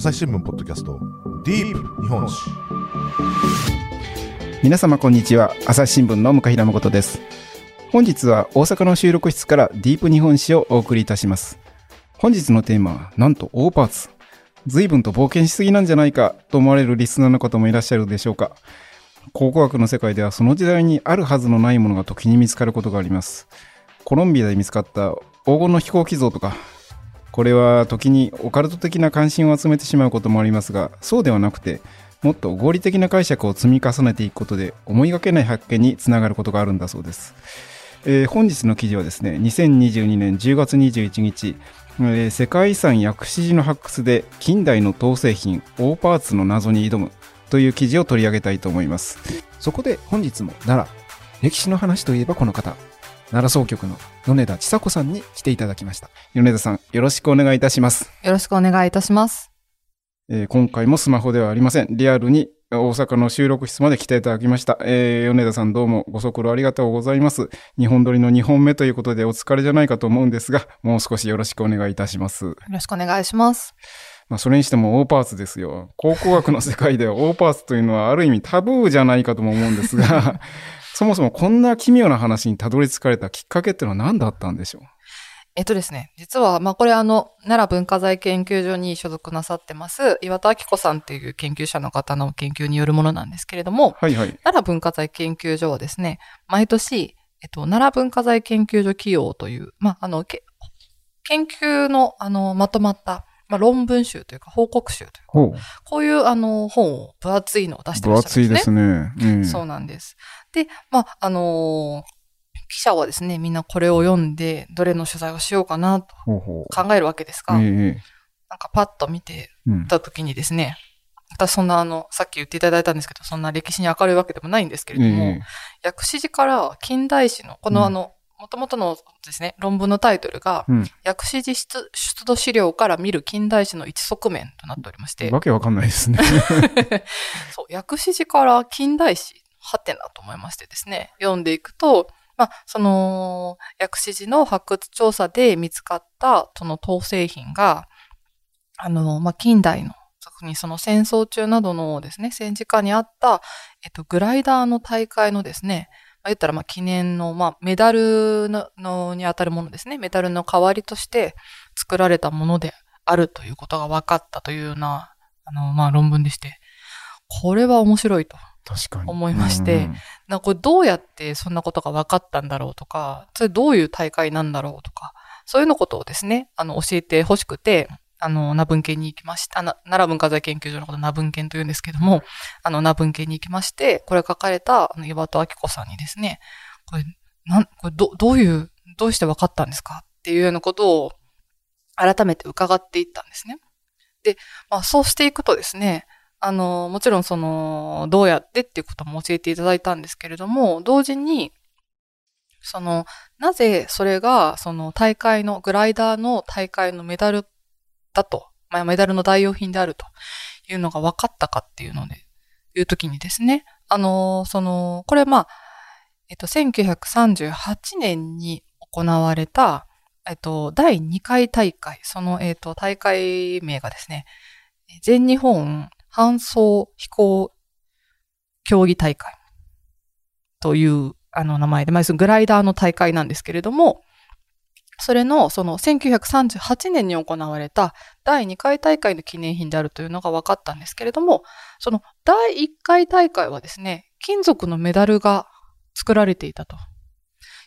朝日新聞ポッドキャストディープ日本史。皆様こんにちは。朝日新聞の向平誠です。本日は大阪の収録室からディープ日本史をお送りいたします。本日のテーマはなんと大パーツ。随分と冒険しすぎなんじゃないかと思われるリスナーの方もいらっしゃるでしょうか。考古学の世界ではその時代にあるはずのないものが時に見つかることがあります。コロンビアで見つかった黄金の飛行機像とかこれは時にオカルト的な関心を集めてしまうこともありますがそうではなくてもっと合理的な解釈を積み重ねていくことで思いがけない発見につながることがあるんだそうです、えー、本日の記事はですね2022年10月21日、えー、世界遺産薬師寺の発掘で近代の陶製品大パーツの謎に挑むという記事を取り上げたいと思います。そこで本日も奈良歴史の話といえばこの方。奈良総局の米田千佐子さんに来ていただきました。米田さん、よろしくお願いいたします。よろしくお願いいたします。えー、今回もスマホではありません。リアルに大阪の収録室まで来ていただきました。えー、米田さんどうもご足労ありがとうございます。日本撮りの2本目ということでお疲れじゃないかと思うんですが、もう少しよろしくお願いいたします。よろしくお願いします。まあ、それにしても大パーツですよ。考古学の世界では大パーツというのはある意味タブーじゃないかとも思うんですが、そもそもこんな奇妙な話にたどり着かれたきっかけっていうのは何だったんでしょう？えっとですね、実は、まあ、これあの、奈良文化財研究所に所属なさってます、岩田明子さんっていう研究者の方の研究によるものなんですけれども、はいはい。奈良文化財研究所はですね、毎年、えっと、奈良文化財研究所企業という、まあ、あの、研究の、あの、まとまった、まあ、論文集というか報告集というか、こういうあの本を分厚いのを出してらっしゃるんですね。分厚いですね。うん、そうなんです。で、まあ、あのー、記者はですね、みんなこれを読んで、どれの取材をしようかなと考えるわけですが、なんかパッと見てた時にですね、うん、私そんなあの、さっき言っていただいたんですけど、そんな歴史に明るいわけでもないんですけれども、薬師寺から近代史の、このあの、もともとのですね、論文のタイトルが、うん、薬師寺出土資料から見る近代史の一側面となっておりまして。わけわかんないですね。そう、薬師寺から近代史、はてなと思いましてですね、読んでいくと、まあ、その、薬師寺の発掘調査で見つかった、その陶製品が、あの、まあ、近代の、特にその戦争中などのですね、戦時下にあった、えっと、グライダーの大会のですね、まあ、言ったら、ま、記念の、まあ、メダルのに当たるものですね。メダルの代わりとして作られたものであるということが分かったというような、あの、まあ、論文でして、これは面白いと。思いまして、うんうん、なこれどうやってそんなことが分かったんだろうとか、それどういう大会なんだろうとか、そういうのことをですね、あの、教えてほしくて、あの、名文献に行きました。奈良文化財研究所のこと名文献と言うんですけども、あの、名文献に行きまして、これ書かれた、あの、岩戸明子さんにですね、これ、なん、これど、どういう、どうして分かったんですか？っていうようなことを改めて伺っていったんですね。で、まあ、そうしていくとですね、あの、もちろんその、どうやってっていうことも教えていただいたんですけれども、同時に、その、なぜそれが、その大会の、グライダーの大会のメダルだと、まあ、メダルの代用品であるというのが分かったかっていうので、いう時にですね、あの、その、これまあ、えっと、1938年に行われた、えっと、第2回大会、その、えっと、大会名がですね、全日本搬送飛行競技大会という、あの名前で、まあ、グライダーの大会なんですけれども、それの、その1938年に行われた第2回大会の記念品であるというのが分かったんですけれども、その第1回大会はですね、金属のメダルが作られていたと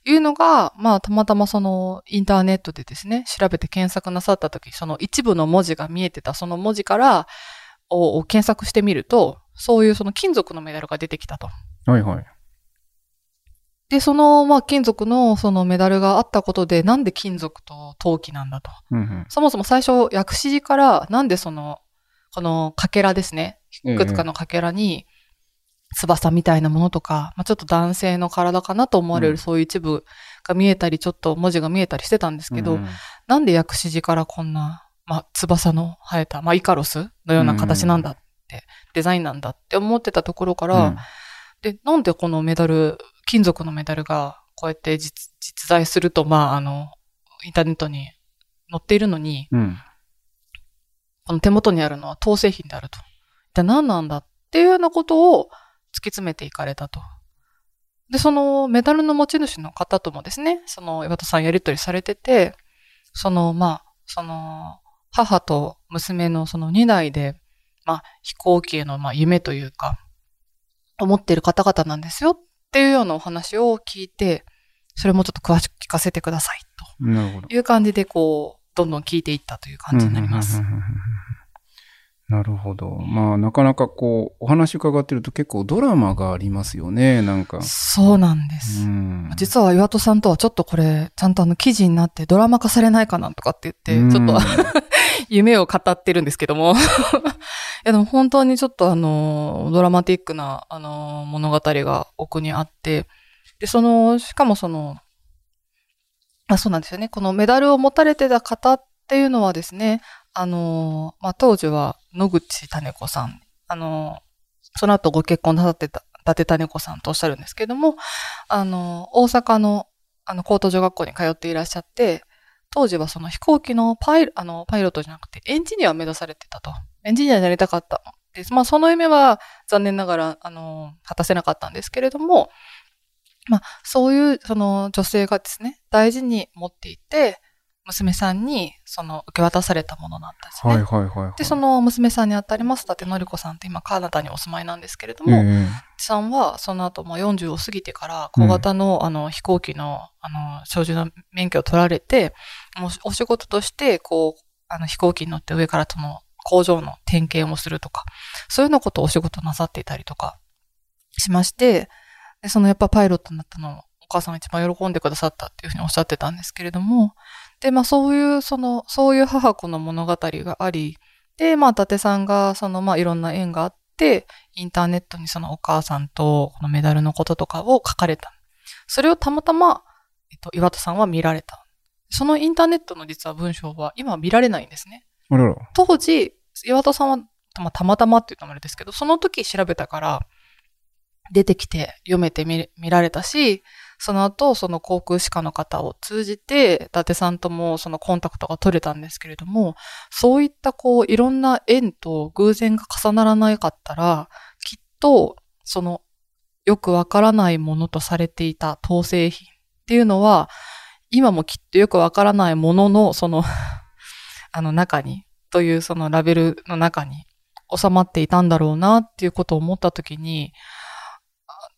いうのが、まあ、たまたまそのインターネットでですね、調べて検索なさったとき、その一部の文字が見えてたその文字からを検索してみると、そういうその金属のメダルが出てきたと。はいはい。で、その、まあ、金属のそのメダルがあったことで、なんで金属と陶器なんだと。うんうん、そもそも最初、薬師寺からなんでその、このかけらですね。いくつかのかけらに、翼みたいなものとか、まあ、ちょっと男性の体かなと思われるそういう一部が見えたり、ちょっと文字が見えたりしてたんですけど、うん、なんで薬師寺からこんな、まあ、翼の生えた、まあ、イカロスのような形なんだって、うん、デザインなんだって思ってたところから、うん、で、なんでこのメダル、金属のメダルがこうやって実実在すると、まあ、あの、インターネットに載っているのに、うん、この手元にあるのは当製品であると。一体何なんだっていうようなことを突き詰めていかれたと。で、そのメダルの持ち主の方ともですね、その岩田さんやりとりされてて、その、まあ、その、母と娘のその2代で、まあ、飛行機への、まあ、夢というか、思っている方々なんですよ。っていうようなお話を聞いて、それもちょっと詳しく聞かせてください。と。いう感じで、こう、どんどん聞いていったという感じになりますなるほど。まあ、なかなかこう、お話伺ってると結構ドラマがありますよね、なんか。そうなんです。うん実は岩戸さんとはちょっとこれ、ちゃんとあの記事になってドラマ化されないかなとかって言って、ちょっと 夢を語ってるんですけども。いやでも本当にちょっとあの、ドラマティックなあの、物語が奥にあって、で、その、しかもその、あ、そうなんですよね。このメダルを持たれてた方っていうのはですね、あの、まあ、当時は野口種子さん、あの、その後ご結婚なさってた、伊達種子さんとおっしゃるんですけども、あの、大阪の、あの、高等女学校に通っていらっしゃって、当時はその飛行機のパイロ、あの、パイロットじゃなくてエンジニアを目指されてたと。エンジニアになりたかった。です。まあ、その夢は残念ながら、あの、果たせなかったんですけれども、まあ、そういう、その女性がですね、大事に持っていて、娘さんに、その、受け渡されたものなんですね。はいはいはいはい。で、その娘さんにあたります、伊達のり子さんって今カナダにお住まいなんですけれども、ええさんは、その後、もう40を過ぎてから、小型の、あの、飛行機の、あの、操縦の免許を取られて、もうお仕事として、こう、あの、飛行機に乗って上からその、工場の点検をするとか、そういうようなことをお仕事なさっていたりとかしまして、で、そのやっぱパイロットになったのをお母さんが一番喜んでくださったっていうふうにおっしゃってたんですけれども、で、まあそういう、その、そういう母子の物語があり、で、まあ伊達さんが、その、まあいろんな縁があって、インターネットにそのお母さんとこのメダルのこととかを書かれた。それをたまたま、えっと、岩田さんは見られた。そのインターネットの実は文章は今は見られないんですね。当時、岩田さんは、まあ、たまたまって言うとあれですけど、その時調べたから、出てきて読めてみ見られたし、その後、その航空士官の方を通じて、伊達さんともそのコンタクトが取れたんですけれども、そういったこう、いろんな縁と偶然が重ならなかったら、きっと、その、よくわからないものとされていた当製品っていうのは、今もきっとよくわからないものの、その、あの中に、というそのラベルの中に収まっていたんだろうなっていうことを思ったときに、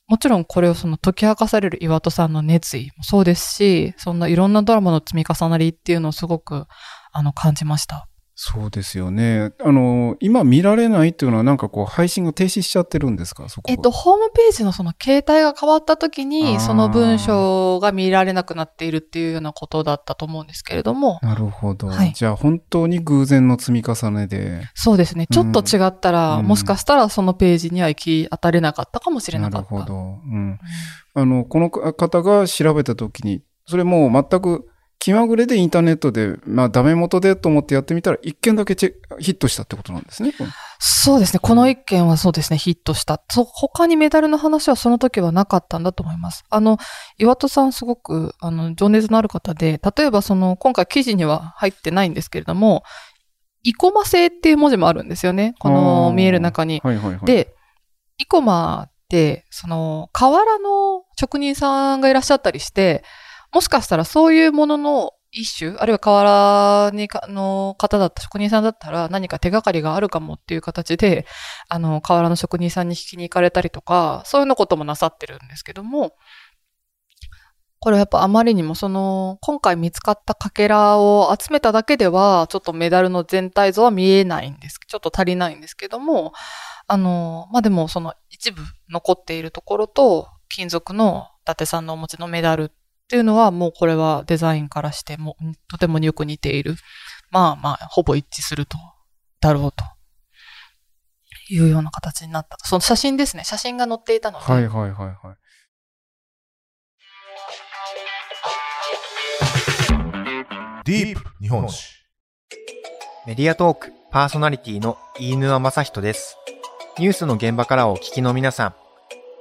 もちろんこれをその解き明かされる岩戸さんの熱意もそうですし、そんないろんなドラマの積み重なりっていうのをすごくあの感じました。そうですよね。あの、今見られないっていうのはなんかこう配信が停止しちゃってるんですか？そこがえっと、ホームページのその携帯が変わった時に、その文章が見られなくなっているっていうようなことだったと思うんですけれども、なるほど。はいじゃあ本当に偶然の積み重ねで。そうですね。ちょっと違ったら、うんもしかしたらそのページには行き当たれなかったかもしれなかった。るほど。うん。あの、この方が調べたときに、それもう全く気まぐれでインターネットで、まあダメ元でと思ってやってみたら、一件だけチェヒットしたってことなんですね。そうですね。この一件はそうですね、ヒットした。そ他にメダルの話はその時はなかったんだと思います。あの、岩戸さんすごく、あの、情熱のある方で、例えばその、今回記事には入ってないんですけれども、イコマ製っていう文字もあるんですよね。こあのー見える中に。はいはいはい。、で、イコマって、その、瓦の職人さんがいらっしゃったりして、もしかしたらそういうものの一種、あるいは瓦にかの方だった、職人さんだったら何か手がかりがあるかもっていう形で、あの、瓦の職人さんに引きに行かれたりとか、そういうのこともなさってるんですけども、これやっぱあまりにもその、今回見つかったかけらを集めただけでは、ちょっとメダルの全体像は見えないんです。ちょっと足りないんですけども、あの、まあ、でもその一部残っているところと、金属の伊達さんのお持ちのメダルっていうのは、もうこれはデザインからしても、とてもよく似ている。まあまあ、ほぼ一致すると、だろうと。いうような形になったと。その写真ですね。写真が載っていたので。はいはいはいはい。ディープ日本史メディアトークパーソナリティの飯沼正人です。ニュースの現場からお聞きの皆さん、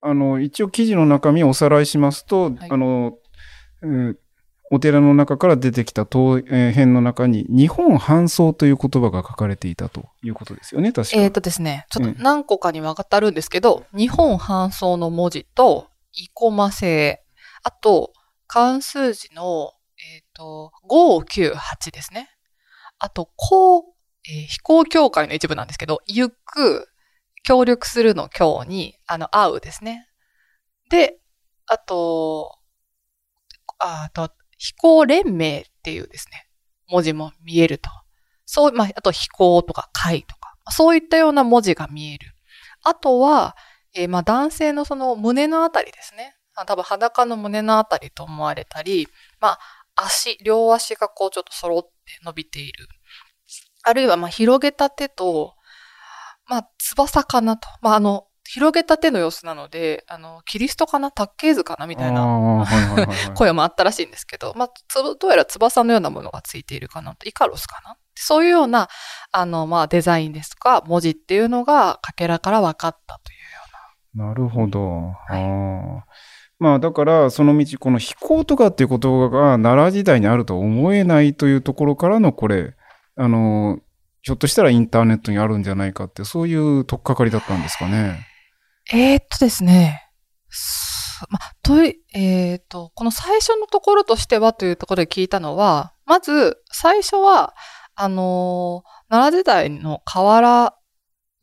あの、一応記事の中身をおさらいしますと、はいあの、えーお寺の中から出てきた当えー編の中に、日本搬送という言葉が書かれていたということですよね、確か。えっ、とですね、ちょっうんと何個かに分かってあるんですけど、日本搬送の文字と、イコマ製、あと、関数字の、えっ、と、598ですね。あと、こう、えー飛行協会の一部なんですけど、行く、協力するの協に、あの、会うですね。で、あと、あと、飛行連盟っていうですね、文字も見えると。そう、まあ、あと飛行とか会とか、そういったような文字が見える。あとは、えーまあ男性のその胸のあたりですね。あ多分裸の胸のあたりと思われたり、まあ足、両足がこうちょっと揃って伸びている。あるいはま広げた手と、まあ翼かなと。まああの、広げた手の様子なので、あの、キリストかな？卓形図かな？みたいな 声もあったらしいんですけど、まあ、つどうやら翼のようなものがついているかなと、イカロスかな？そういうような、あの、まあ、デザインですとか、文字っていうのが、かけらから分かったというよな。るほど。あー。まあだから、その道、この飛行とかっていう言葉が奈良時代にあるとは思えないというところからのこれ、あの、ひょっとしたらインターネットにあるんじゃないかって、そういう取っかかりだったんですかね。えー、っとですね、ま、とい、えーっと、この最初のところとしてはというところで聞いたのは、まず、最初は、あのー奈良時代の河原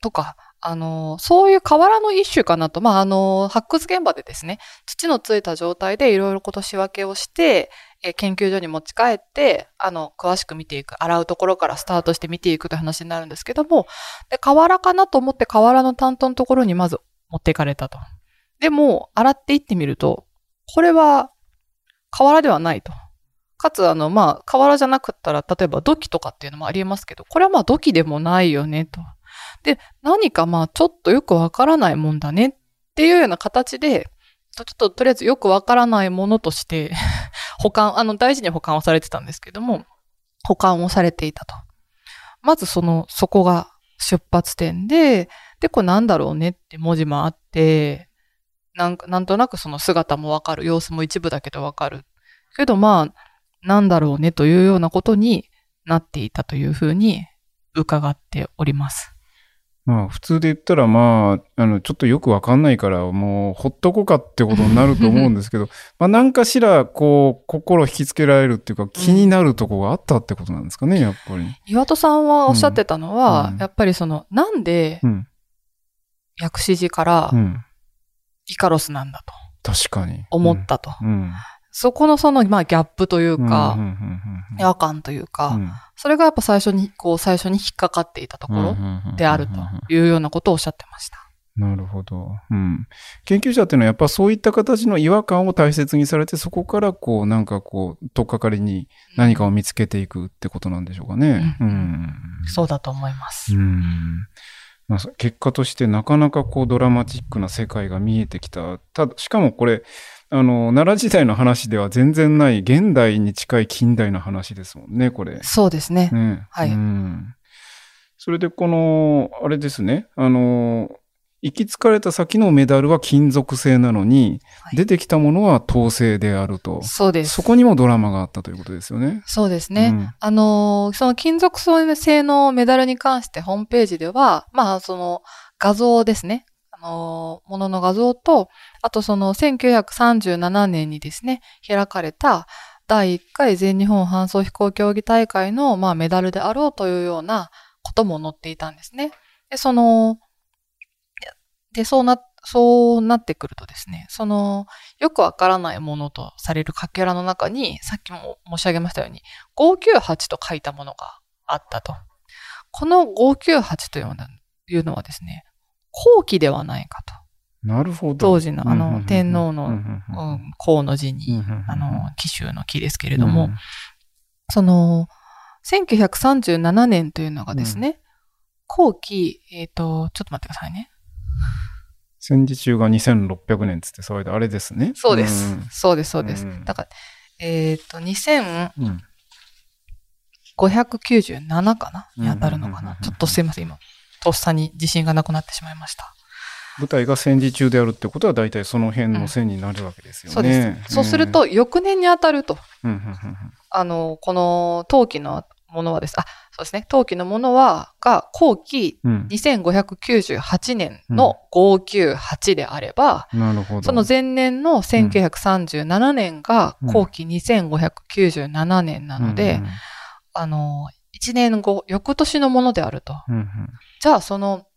とか、あのーそういう河原の一種かなと、まあ、あのー発掘現場でですね、土のついた状態でいろいろこと仕分けをして、え研究所に持ち帰って、あの、詳しく見ていく、洗うところからスタートして見ていくという話になるんですけども、で、河原かなと思って河原の担当のところにまず持っていかれたと。でも、洗っていってみると、これは河原ではないと。かつ、あの、まあ、河原じゃなかったら、例えば土器とかっていうのもありえますけど、これはまあ土器でもないよね、と。で、何かまあ、ちょっとよくわからないもんだねっていうような形で、ちょっととりあえずよくわからないものとして、保管、あの、大事に保管をされてたんですけども、保管をされていたと。まずその、そこが出発点で、で、これなんだろうねって文字もあって、なんか、なんとなくその姿もわかる、様子も一部だけどわかる。けどまあ、なんだろうねというようなことになっていたというふうに伺っております。まあ普通で言ったらまあ、あの、ちょっとよくわかんないからもうほっとこうかってことになると思うんですけど、まあ何かしらこう心引きつけられるっていうか気になるとこがあったってことなんですかね、やっぱり。岩戸さんはおっしゃってたのは、うんやっぱりその、なんでうん。薬師寺からうん。イカロスなんだと確かに。思ったと。うん。そこのその、まあギャップといううん。か違和感というか、うんそれがやっぱ最初に、こう最初に引っかかっていたところであるというようなことをおっしゃってました。なるほど。うん。研究者っていうのはやっぱそういった形の違和感を大切にされて、そこからこう、なんかこう、とっかかりに何かを見つけていくってことなんでしょうかね。うんうん。そうだと思います。うん。まあ、そ結果としてなかなかこうドラマチックな世界が見えてきた。ただ、しかもこれ、あの、奈良時代の話では全然ない現代に近い近代の話ですもんね、これ。そうですね。ね。はいうん。それでこの、あれですね、あの、行き着かれた先のメダルは金属製なのに、はい出てきたものは銅製であると。そうです。そこにもドラマがあったということですよね。そうですね。うんあのーその金属製のメダルに関してホームページでは、まあ、その画像ですね。のものの画像と、あとその1937年にですね、開かれた第1回全日本搬送飛行競技大会の、まあ、メダルであろうというようなことも載っていたんですね。で、その、で、そうな、そうなってくるとですね、その、よくわからないものとされるかけらの中に、さっきも申し上げましたように、598と書いたものがあったと。この598というのはですね、後期ではないかと。なるほど。当時のあの天皇のうんうんうんうん、項の字うんに、あの、紀州の木ですけれども、その、1937年というのがですね、後期、えっ、と、ちょっと待ってくださいね。戦時中が2600年つって騒いであれですね。そうです。そうです、そうです。うんだから、えっ、と、2597うん。うんかなに当たるのか。なちょっとすいません、今。とっさに自信がなくなってしまいました。舞台が戦時中であるってことは大体その辺の線になるわけですよね。そうです。そうすると、翌年に当たると。うん、うんうんうんあの、この陶器のものはです。あ、そうですね。陶器のものは、が後期うん2598年の598であれば。その前年の1937年が後期2597年なので、あの、1年後、翌年のものであると。うんうんじゃあ、その、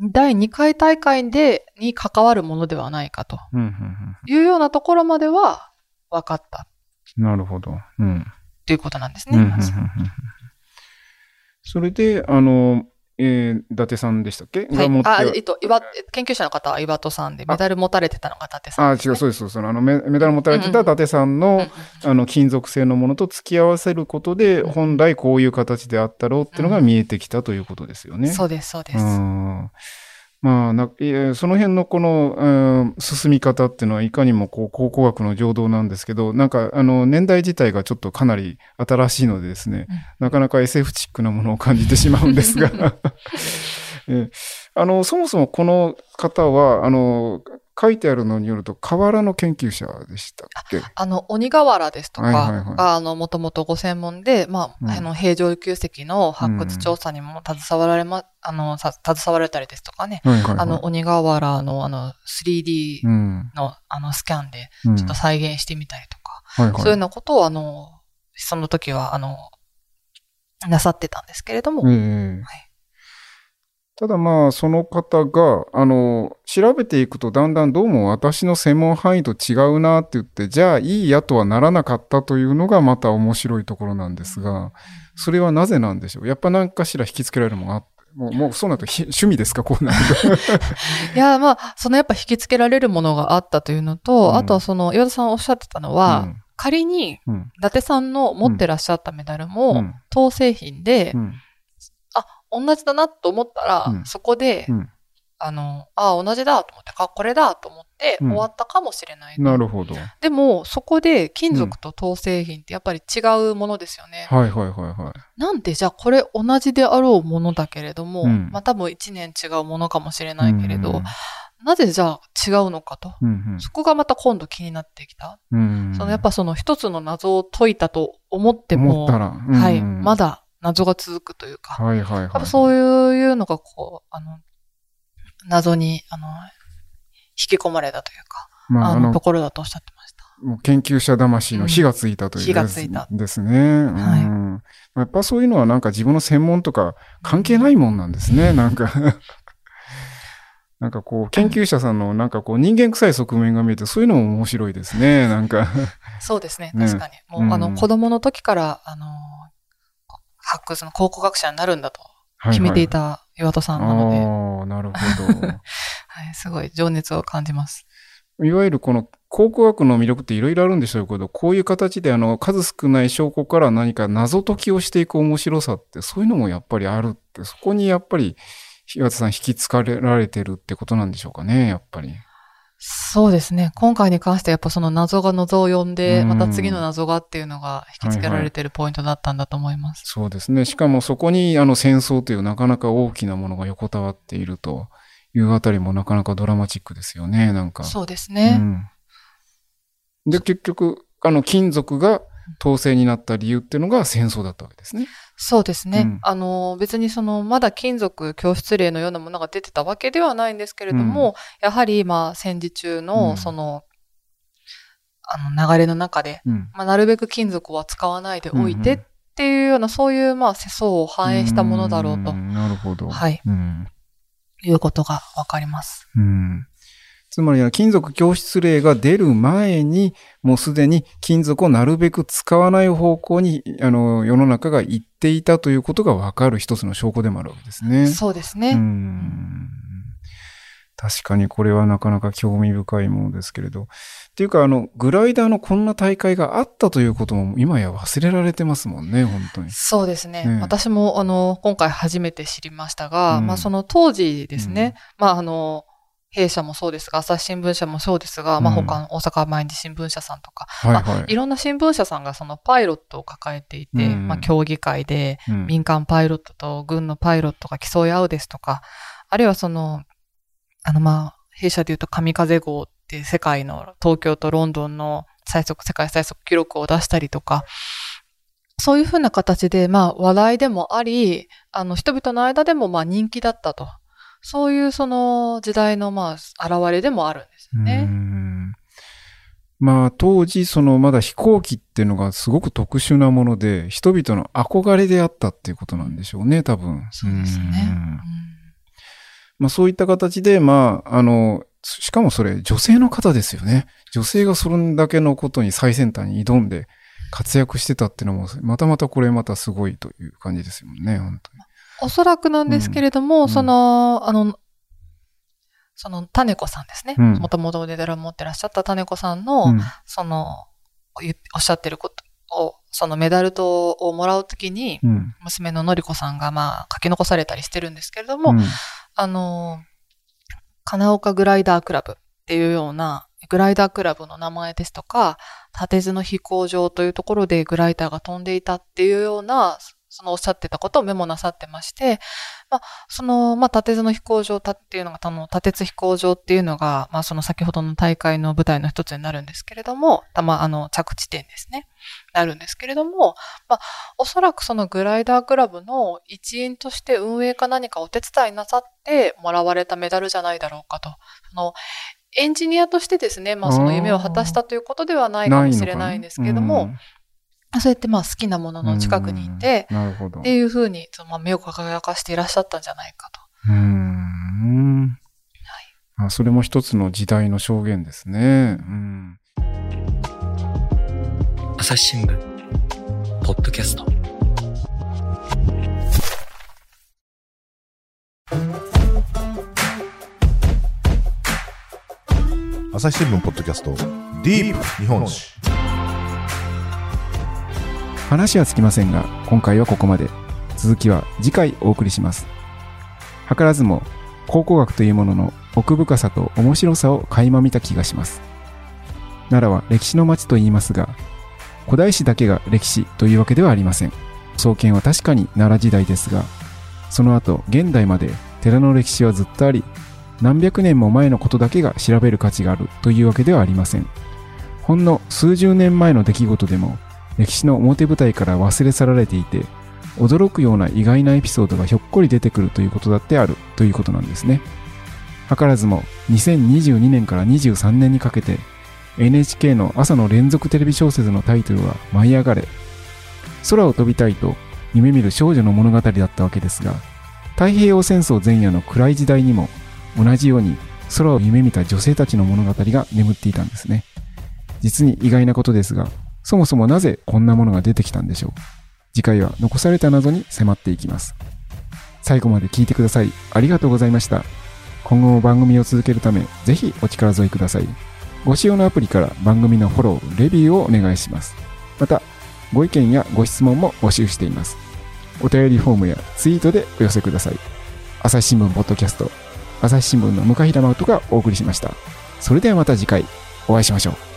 第2回大会で、に関わるものではないかというようなところまでは分かったうんなるほど。うんということなんですね。それで、あの、えー伊達さんでしたっけ、はい。が持って。あ、えっと、岩、研究者の方は岩戸さんで、メダル持たれてたのが伊達さんね、違う、そうです、そうです。あのメメダル持たれてた伊達さんの、うんうんあの、金属製のものと付き合わせることで、うん本来こういう形であったろうっていうのが見えてきたということですよね。そうです、そうです。うんまあな、その辺のこの、うん進み方っていうのはいかにもこう考古学の情動なんですけど、なんかあの年代自体がちょっとかなり新しいのでですね、うん。なかなか SF チックなものを感じてしまうんですが、えあの、そもそもこの方は、あの、書いてあるのによると、河原の研究者でしたっけ？あの、鬼瓦ですとかはいはいはい。が、あの、もともとご専門で、まうん。あ、あの、平城宮石の発掘調査にも携わられま、あの、さ携わられたりですとかね、はいはいはい。あの、鬼瓦の、あの、3D うん、の、あの、スキャンで、うん。ちょっと再現してみたりとか、はいはい。そういうようなことを、あの、その時は、あの、なさってたんですけれども、ええ。はいただまあ、その方が、あの、調べていくとだんだんどうも私の専門範囲と違うなって言って、じゃあいいやとはならなかったというのがまた面白いところなんですが、それはなぜなんでしょう？やっぱ何かしら引きつけられるものがあって、もう、もうそうなるとひ趣味ですか？こうなる いや、まあ、そのやっぱ引きつけられるものがあったというのと、うん。あとはその、岩田さんおっしゃってたのと。は、仮に、うん、うん、伊達さんの持ってらっしゃったメダルも、うん。当製品で、うん、同じだなと思ったら、うんそこで、うんあの、ああ、同じだと思って、あ、これだと思ってうん終わったかもしれない。なるほど。はいでも、そこで金属と陶製品ってやっぱり違うものですよね。はいはいはい。なんでじゃあこれ同じであろうものだけれども、うんまあ多分一年違うものかもしれないけれど、うんなぜじゃあ違うのかと。うんそこがまた今度気になってきた。うん、そのやっぱその一つの謎を解いたと思っても、思ったら、うんはい、まだ謎が続くというか、はいはいはい。やっぱそういうのがこう、あの、謎に、あの、引き込まれたというか、まあ、あの、と、ころだとおっしゃってました。もう研究者魂の火がついたという、うん火がついたですね。うんやっぱそういうのはなんか自分の専門とか関係ないもんなんですね。なんか なんかこう、研究者さんのなんかこう人間臭い側面が見えて、そういうのも面白いですね。なんかそうですね、ね確かに。もう、うんあの、子供の時から、あの、発掘の考古学者になるんだと決めていた岩戸さんなので、はいああ、なるほど。すごい情熱を感じます。いわゆるこの考古学の魅力っていろいろあるんでしょうけど、こういう形であの数少ない証拠から何か謎解きをしていく面白さって、そういうのもやっぱりあるって、そこにやっぱり岩田さん引きつかられてるってことなんでしょうかね、やっぱり。そうですね。今回に関してはやっぱその謎が謎を呼んで、うんまた次の謎がっていうのが引きつけられてるポイントだったんだと思います。そうですね。しかもそこにあの戦争というなかなか大きなものが横たわっているというあたりもなかなかドラマチックですよね、なんか。そうですね。うんで、結局、あの、金属が統制になった理由っていうのが戦争だったわけですね。そうですね。うんあの、別にその、まだ金属教室例のようなものが出てたわけではないんですけれども、やはり、まあ、戦時中うんの、その、あの、流れの中で、うん。まあ、なるべく金属は使わないでおいてっていうような、そういう、まあ、世相を反映したものだろうと、んなるほど。はいうん。いうことがわかります。うん。つまり、金属教室例が出る前に、もうすでに金属をなるべく使わない方向に、あの、世の中が行っていたということがわかる一つの証拠でもあるわけですね。そうですね。うん確かにこれはなかなか興味深いものですけれど。っていうか、あの、グライダーのこんな大会があったということも今や忘れられてますもんね、本当に。そうですね。ね私も、あの、今回初めて知りましたが、うんまあ、その当時ですね、うんまあ、あの、弊社もそうですが、朝日新聞社もそうですが、まあ、うん。他の大阪毎日新聞社さんとか、はいはい。いろんな新聞社さんがそのパイロットを抱えていて、うん。まあ、競技会でうん。民間パイロットと軍のパイロットが競い合うですとか、あるいはその、あのまあ、弊社で言うと神風号って世界の東京とロンドンの最速、世界最速記録を出したりとか、そういうふうな形で、まあ、話題でもあり、あの、人々の間でもまあ人気だったと。そういうその時代のまあ、現れでもあるんですようね。んまあ当時そのまだ飛行機っていうのがすごく特殊なもので人々の憧れであったっていうことなんでしょうね多分。そうですね。まあそういった形でまああのしかもそれ女性の方ですよね。女性がそれだけのことに最先端に挑んで活躍してたっていうのもまたまたこれまたすごいという感じですもんね本当に。おそらくなんですけれども、うん。その、あの、その、種子さんですね。うん。もともとメダルを持ってらっしゃった種子さんの、うん。その、言おっしゃってることを、そのメダルとをもらうときに、うん。娘ののりこさんがまあ書き残されたりしてるんですけれども、うん。あの、金岡グライダークラブっていうような、グライダークラブの名前ですとか、立津の飛行場というところでグライダーが飛んでいたっていうような、そのおっしゃってたことをメモなさってまして、まあ、その、まあ、立津の飛行場たっていうのが、あの、立津飛行場っていうのが、まあ、その先ほどの大会の舞台の一つになるんですけれども、たま、あの、着地点ですね。なるんですけれども、まあ、おそらくそのグライダークラブの一員として運営か何かお手伝いなさってもらわれたメダルじゃないだろうかと。そのエンジニアとしてですね、まあその夢を果たしたということではないかもしれないんですけれども、そうやってまあ好きなものの近くにいて、うんなるほど。っていうふうに、そのまあ目を輝かしていらっしゃったんじゃないかと。うーん。あそれも一つの時代の証言ですね。うん。朝日新聞ポッドキャスト朝日新聞ポッドキャストディープ日本史話はつきませんが、今回はここまで。続きは次回お送りします。図らずも、考古学というものの奥深さと面白さを垣間見た気がします。奈良は歴史の町と言いますが、古代史だけが歴史というわけではありません。創建は確かに奈良時代ですが、その後現代まで寺の歴史はずっとあり、何百年も前のことだけが調べる価値があるというわけではありません。ほんの数十年前の出来事でも歴史の表舞台から忘れ去られていて驚くような意外なエピソードがひょっこり出てくるということだってあるということなんですね。図らずも2022年から23年にかけて NHK の朝の連続テレビ小説のタイトルは「舞い上がれ」空を飛びたいと夢見る少女の物語だったわけですが太平洋戦争前夜の暗い時代にも同じように空を夢見た女性たちの物語が眠っていたんですね。実に意外なことですがそもそもなぜこんなものが出てきたんでしょう次回は残された謎に迫っていきます。最後まで聞いてください。ありがとうございました。今後も番組を続けるためぜひお力添えください。ご使用のアプリから番組のフォローレビューをお願いします。またご意見やご質問も募集しています。お便りフォームやツイートでお寄せください。朝日新聞ポッドキャスト朝日新聞の向平真人がお送りしました。それではまた次回お会いしましょう。